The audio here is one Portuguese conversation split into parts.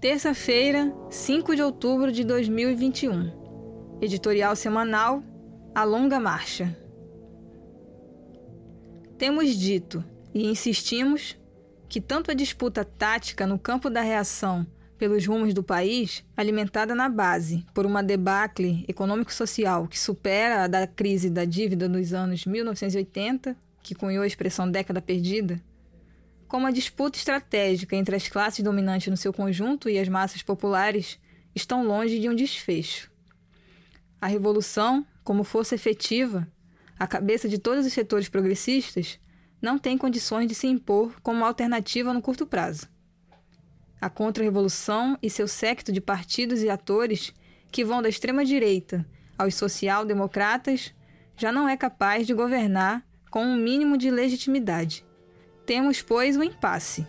Terça-feira, 5 de outubro de 2021. Editorial semanal A Longa Marcha. Temos dito e insistimos que tanto a disputa tática no campo da reação pelos rumos do país, alimentada na base por uma debacle econômico-social que supera a da crise da dívida nos anos 1980, que cunhou a expressão década perdida, como a disputa estratégica entre as classes dominantes no seu conjunto e as massas populares estão longe de um desfecho. A revolução, como força efetiva, a cabeça de todos os setores progressistas, não tem condições de se impor como alternativa no curto prazo. A contra-revolução e seu séquito de partidos e atores que vão da extrema-direita aos social-democratas já não é capaz de governar com um mínimo de legitimidade. Temos, pois, um impasse.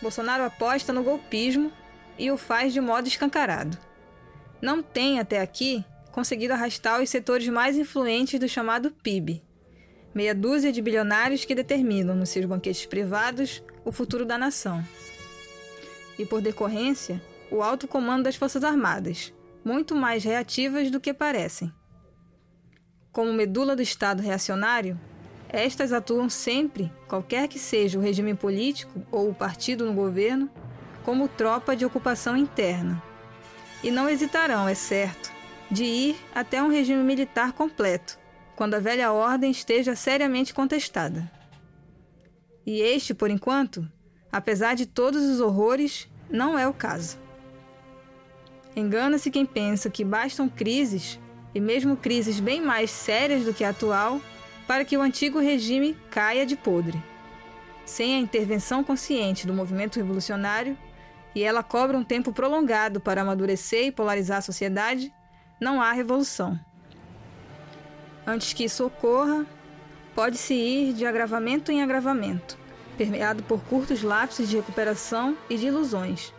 Bolsonaro aposta no golpismo e o faz de modo escancarado. Não tem, até aqui, conseguido arrastar os setores mais influentes do chamado PIB, meia dúzia de bilionários que determinam, nos seus banquetes privados, o futuro da nação. E, por decorrência, o alto comando das Forças Armadas, muito mais reativas do que parecem. Como medula do Estado reacionário, estas atuam sempre, qualquer que seja o regime político ou o partido no governo, como tropa de ocupação interna. E não hesitarão, é certo, de ir até um regime militar completo, quando a velha ordem esteja seriamente contestada. E este, por enquanto, apesar de todos os horrores, não é o caso. Engana-se quem pensa que bastam crises, e mesmo crises bem mais sérias do que a atual, para que o antigo regime caia de podre. Sem a intervenção consciente do movimento revolucionário, e ela cobra um tempo prolongado para amadurecer e polarizar a sociedade, não há revolução. Antes que isso ocorra, pode-se ir de agravamento em agravamento, permeado por curtos lapsos de recuperação e de ilusões.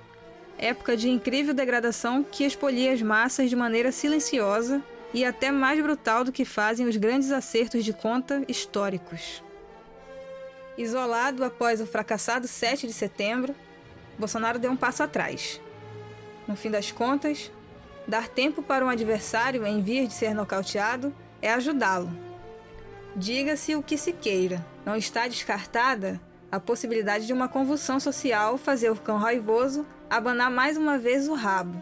Época de incrível degradação que expolia as massas de maneira silenciosa e até mais brutal do que fazem os grandes acertos de conta históricos. Isolado após o fracassado 7 de setembro, Bolsonaro deu um passo atrás. No fim das contas, dar tempo para um adversário em vias de ser nocauteado é ajudá-lo. Diga-se o que se queira, não está descartada a possibilidade de uma convulsão social fazer o cão raivoso abanar mais uma vez o rabo,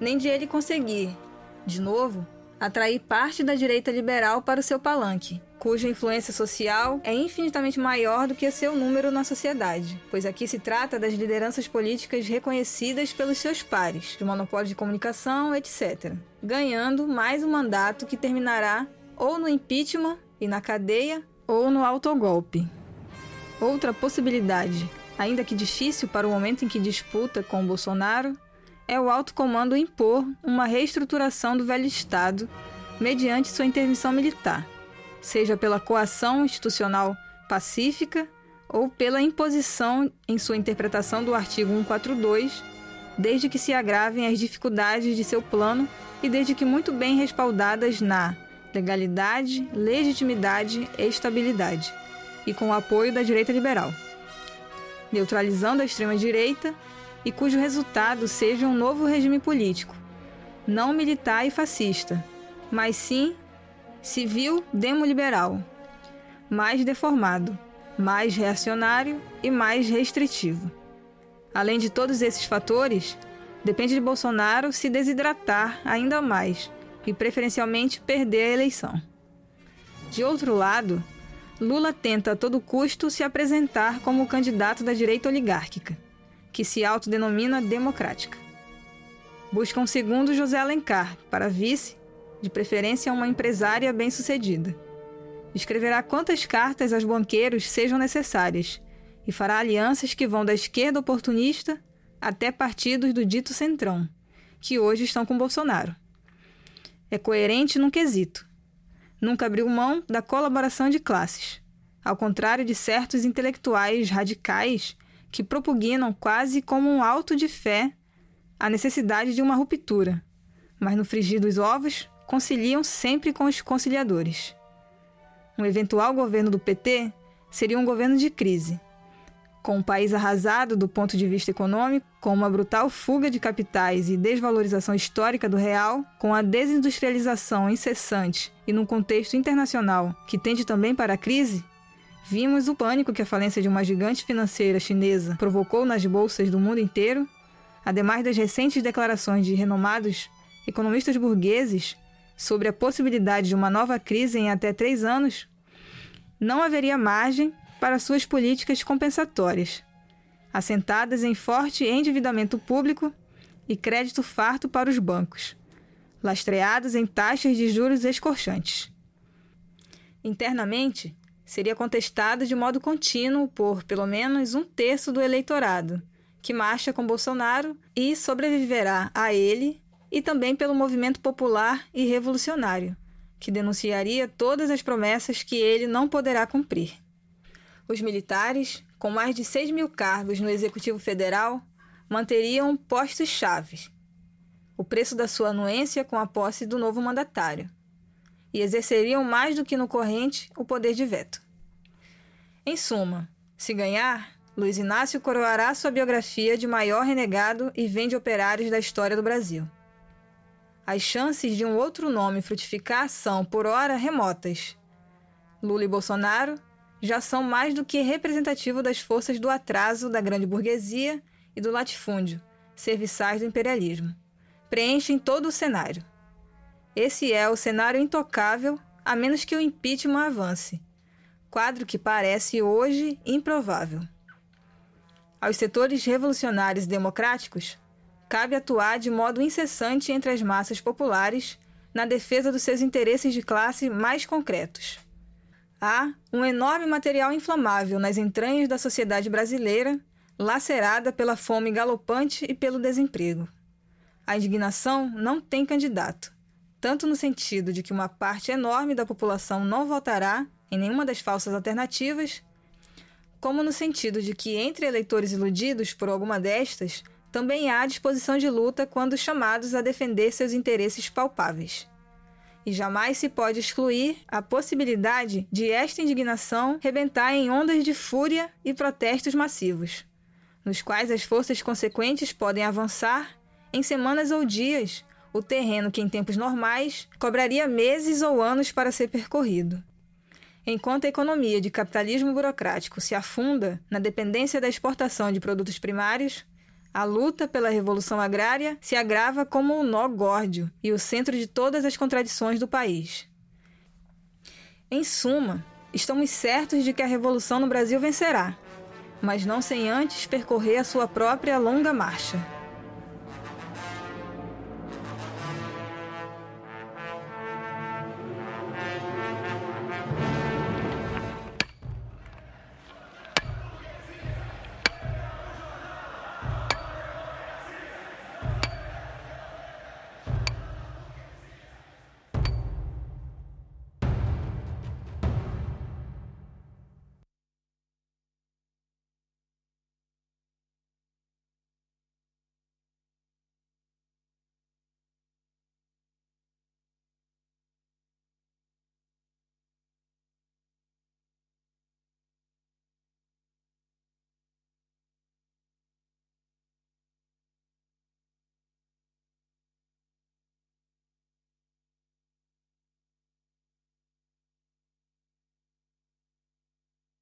nem de ele conseguir, de novo, atrair parte da direita liberal para o seu palanque, cuja influência social é infinitamente maior do que seu número na sociedade, pois aqui se trata das lideranças políticas reconhecidas pelos seus pares, de monopólio de comunicação, etc., ganhando mais um mandato que terminará ou no impeachment e na cadeia ou no autogolpe. Outra possibilidade, ainda que difícil para o momento em que disputa com Bolsonaro, é o alto comando impor uma reestruturação do velho Estado mediante sua intervenção militar, seja pela coação institucional pacífica ou pela imposição em sua interpretação do artigo 142, desde que se agravem as dificuldades de seu plano e desde que muito bem respaldadas na legalidade, legitimidade e estabilidade, e com o apoio da direita liberal, neutralizando a extrema-direita e cujo resultado seja um novo regime político, não militar e fascista, mas sim viu demoliberal, mais deformado, mais reacionário e mais restritivo. Além de todos esses fatores, depende de Bolsonaro se desidratar ainda mais e preferencialmente perder a eleição. De outro lado, Lula tenta a todo custo se apresentar como o candidato da direita oligárquica, que se autodenomina democrática. Busca um segundo José Alencar para vice, de preferência uma empresária bem-sucedida. Escreverá quantas cartas aos banqueiros sejam necessárias e fará alianças que vão da esquerda oportunista até partidos do dito centrão, que hoje estão com Bolsonaro. É coerente num quesito nunca abriu mão da colaboração de classes, ao contrário de certos intelectuais radicais que propugnam quase como um alto de fé a necessidade de uma ruptura, mas no frigir dos ovos conciliam sempre com os conciliadores. Um eventual governo do PT seria um governo de crise, com o país arrasado do ponto de vista econômico, com uma brutal fuga de capitais e desvalorização histórica do real, com a desindustrialização incessante e num contexto internacional que tende também para a crise, vimos o pânico que a falência de uma gigante financeira chinesa provocou nas bolsas do mundo inteiro, ademais das recentes declarações de renomados economistas burgueses sobre a possibilidade de uma nova crise em até três anos, não haveria margem para suas políticas compensatórias, assentadas em forte endividamento público e crédito farto para os bancos, lastreados em taxas de juros escorchantes. Internamente, seria contestado de modo contínuo por pelo menos um terço do eleitorado, que marcha com Bolsonaro e sobreviverá a ele, e também pelo movimento popular e revolucionário, que denunciaria todas as promessas que ele não poderá cumprir. Os militares, com mais de 6 mil cargos no Executivo Federal, manteriam postos-chave, o preço da sua anuência com a posse do novo mandatário, e exerceriam mais do que no corrente o poder de veto. Em suma, se ganhar, Luiz Inácio coroará sua biografia de maior renegado e vende operários da história do Brasil. As chances de um outro nome frutificar são, por hora, remotas. Lula e Bolsonaro já são mais do que representativo das forças do atraso da grande burguesia e do latifúndio, serviçais do imperialismo. Preenchem todo o cenário. Esse é o cenário intocável, a menos que o impeachment avance. Quadro que parece hoje improvável. Aos setores revolucionários e democráticos, cabe atuar de modo incessante entre as massas populares na defesa dos seus interesses de classe mais concretos. Há um enorme material inflamável nas entranhas da sociedade brasileira, lacerada pela fome galopante e pelo desemprego. A indignação não tem candidato, tanto no sentido de que uma parte enorme da população não votará em nenhuma das falsas alternativas, como no sentido de que entre eleitores iludidos por alguma destas também há disposição de luta quando chamados a defender seus interesses palpáveis. E jamais se pode excluir a possibilidade de esta indignação rebentar em ondas de fúria e protestos massivos, nos quais as forças consequentes podem avançar em semanas ou dias o terreno que em tempos normais cobraria meses ou anos para ser percorrido. Enquanto a economia de capitalismo burocrático se afunda na dependência da exportação de produtos primários, a luta pela revolução agrária se agrava como o um nó górdio e o centro de todas as contradições do país. Em suma, estamos certos de que a revolução no Brasil vencerá, mas não sem antes percorrer a sua própria longa marcha.